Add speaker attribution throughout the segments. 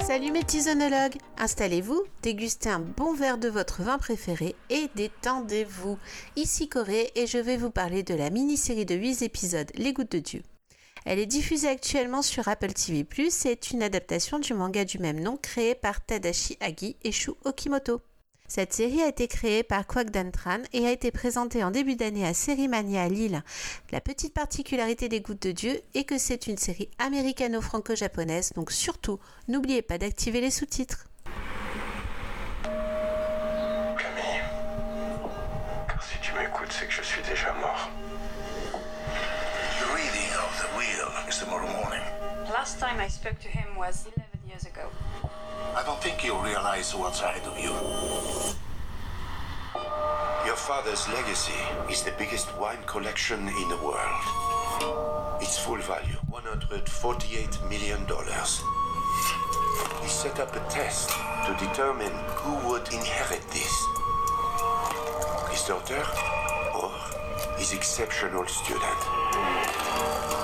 Speaker 1: Salut mes petits œnologues Installez-vous, dégustez un bon verre de votre vin préféré et détendez-vous. Ici Corée et je vais vous parler de la mini-série de 8 épisodes Les Gouttes de Dieu. Elle est diffusée actuellement sur Apple TV+, et est une adaptation du manga du même nom créé par Tadashi Agi et Shu Okimoto. Cette série a été créée par Kwak Dantran et a été présentée en début d'année à Sérimania à Lille. La petite particularité des Gouttes de Dieu est que c'est une série américano-franco-japonaise, donc surtout, n'oubliez pas d'activer les sous-titres.
Speaker 2: Camille, si tu m'écoutes, c'est que je suis déjà mort.
Speaker 3: Tomorrow morning.
Speaker 4: Last time I spoke to him was 11 years ago.
Speaker 3: I don't think you realize what's ahead of you.
Speaker 2: Your father's legacy is the biggest wine collection in the world. Its full value, $148 million. He set up a test to determine who would inherit this. His daughter or his exceptional student.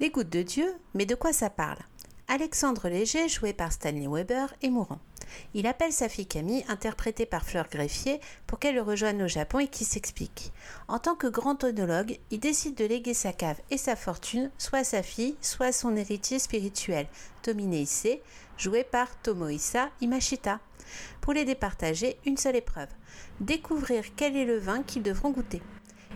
Speaker 1: Les Gouttes de Dieu, mais de quoi ça parle? Alexandre Léger, joué par Stanley Weber, est mourant. Il appelle sa fille Camille, interprétée par Fleur Greffier, pour qu'elle le rejoigne au Japon et qui s'explique. En tant que grand onologue, il décide de léguer sa cave et sa fortune soit à sa fille, soit à son héritier spirituel, Tomine Issei, joué par Tomohisa Imashita. Pour les départager, une seule épreuve découvrir quel est le vin qu'ils devront goûter.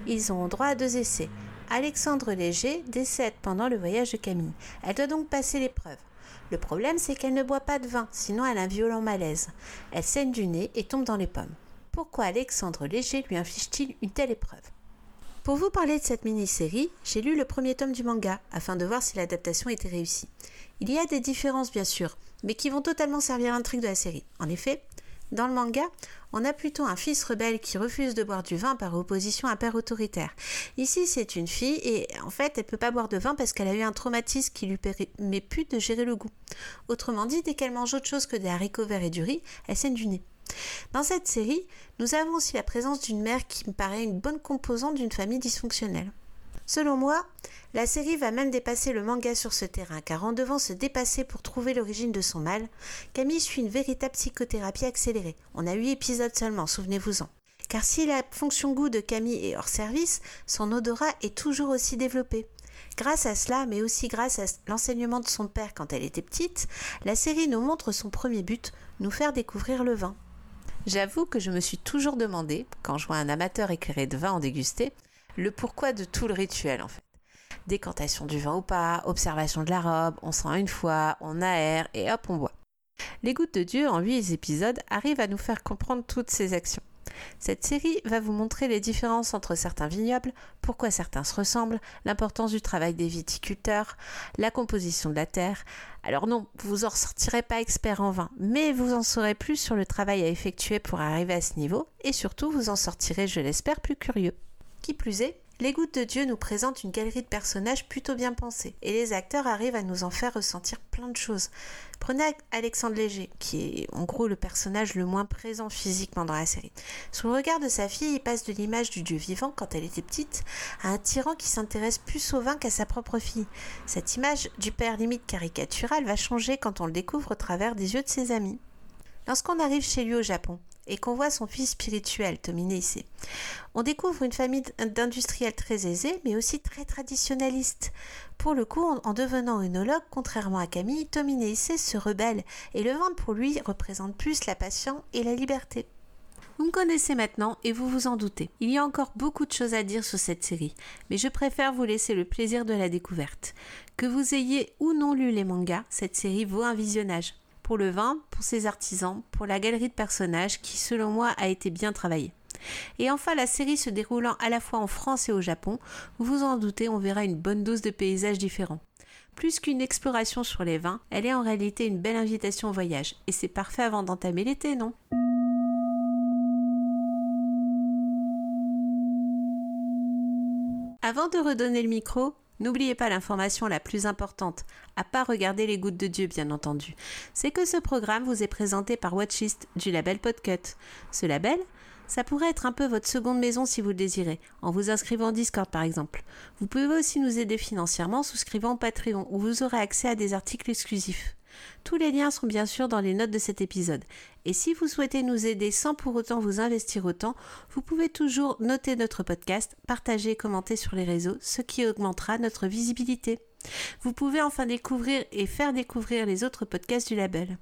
Speaker 1: Ils ont droit à deux essais. Alexandre Léger décède pendant le voyage de Camille. Elle doit donc passer l'épreuve. Le problème, c'est qu'elle ne boit pas de vin, sinon elle a un violent malaise. Elle saigne du nez et tombe dans les pommes. Pourquoi Alexandre Léger lui inflige-t-il une telle épreuve? Pour vous parler de cette mini-série, j'ai lu le premier tome du manga, afin de voir si l'adaptation était réussie. Il y a des différences bien sûr, mais qui vont totalement servir l'intrigue de la série. En effet, dans le manga, on a plutôt un fils rebelle qui refuse de boire du vin par opposition à un père autoritaire. Ici, c'est une fille et en fait, elle peut pas boire de vin parce qu'elle a eu un traumatisme qui lui permet plus de gérer le goût. Autrement dit, dès qu'elle mange autre chose que des haricots verts et du riz, elle saigne du nez. Dans cette série, nous avons aussi la présence d'une mère qui me paraît une bonne composante d'une famille dysfonctionnelle. Selon moi, la série va même dépasser le manga sur ce terrain, car en devant se dépasser pour trouver l'origine de son mal, Camille suit une véritable psychothérapie accélérée. On a 8 épisodes seulement, souvenez-vous-en. Car si la fonction goût de Camille est hors service, son odorat est toujours aussi développé. Grâce à cela, mais aussi grâce à l'enseignement de son père quand elle était petite, la série nous montre son premier but, nous faire découvrir le vin. J'avoue que je me suis toujours demandé, quand je vois un amateur éclairé de vin en déguster, le pourquoi de tout le rituel en fait. Décantation du vin ou pas, observation de la robe, on sent une fois, on aère et hop on boit. Les gouttes de Dieu en 8 épisodes arrivent à nous faire comprendre toutes ces actions. Cette série va vous montrer les différences entre certains vignobles, pourquoi certains se ressemblent, l'importance du travail des viticulteurs, la composition de la terre. Alors non, vous en ressortirez pas expert en vin, mais vous en saurez plus sur le travail à effectuer pour arriver à ce niveau, et surtout vous en sortirez, je l'espère, plus curieux. Qui plus est, les Gouttes de Dieu nous présentent une galerie de personnages plutôt bien pensés, et les acteurs arrivent à nous en faire ressentir plein de choses. Prenez Alexandre Léger, qui est en gros le personnage le moins présent physiquement dans la série. Sous le regard de sa fille, il passe de l'image du Dieu vivant quand elle était petite à un tyran qui s'intéresse plus au vin qu'à sa propre fille. Cette image du père limite caricatural va changer quand on le découvre au travers des yeux de ses amis. Lorsqu'on arrive chez lui au Japon, et qu'on voit son fils spirituel, Tomine ici. On découvre une famille d'industriels très aisés, mais aussi très traditionnalistes. Pour le coup, en devenant œnologue, contrairement à Camille, Tomine Issei se rebelle, et le vin pour lui représente plus la passion et la liberté. Vous me connaissez maintenant et vous vous en doutez. Il y a encore beaucoup de choses à dire sur cette série, mais je préfère vous laisser le plaisir de la découverte. Que vous ayez ou non lu les mangas, cette série vaut un visionnage. Pour le vin, pour ses artisans, pour la galerie de personnages qui, selon moi, a été bien travaillée. Et enfin, la série se déroulant à la fois en France et au Japon, vous vous en doutez, on verra une bonne dose de paysages différents. Plus qu'une exploration sur les vins, elle est en réalité une belle invitation au voyage. Et c'est parfait avant d'entamer l'été, non? Avant de redonner le micro, n'oubliez pas l'information la plus importante, à pas regarder les gouttes de Dieu bien entendu, c'est que ce programme vous est présenté par Watchlist du label Podcut. Ce label, ça pourrait être un peu votre seconde maison si vous le désirez, en vous inscrivant en Discord par exemple. Vous pouvez aussi nous aider financièrement en souscrivant au Patreon où vous aurez accès à des articles exclusifs. Tous les liens sont bien sûr dans les notes de cet épisode. Et si vous souhaitez nous aider sans pour autant vous investir autant, vous pouvez toujours noter notre podcast, partager et commenter sur les réseaux, ce qui augmentera notre visibilité. Vous pouvez enfin découvrir et faire découvrir les autres podcasts du label.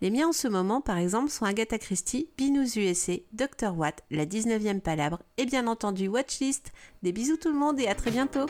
Speaker 1: Les miens en ce moment, par exemple, sont Agatha Christie, Binous USA, Dr. Watt, La 19e Palabre et bien entendu Watchlist. Des bisous tout le monde et à très bientôt!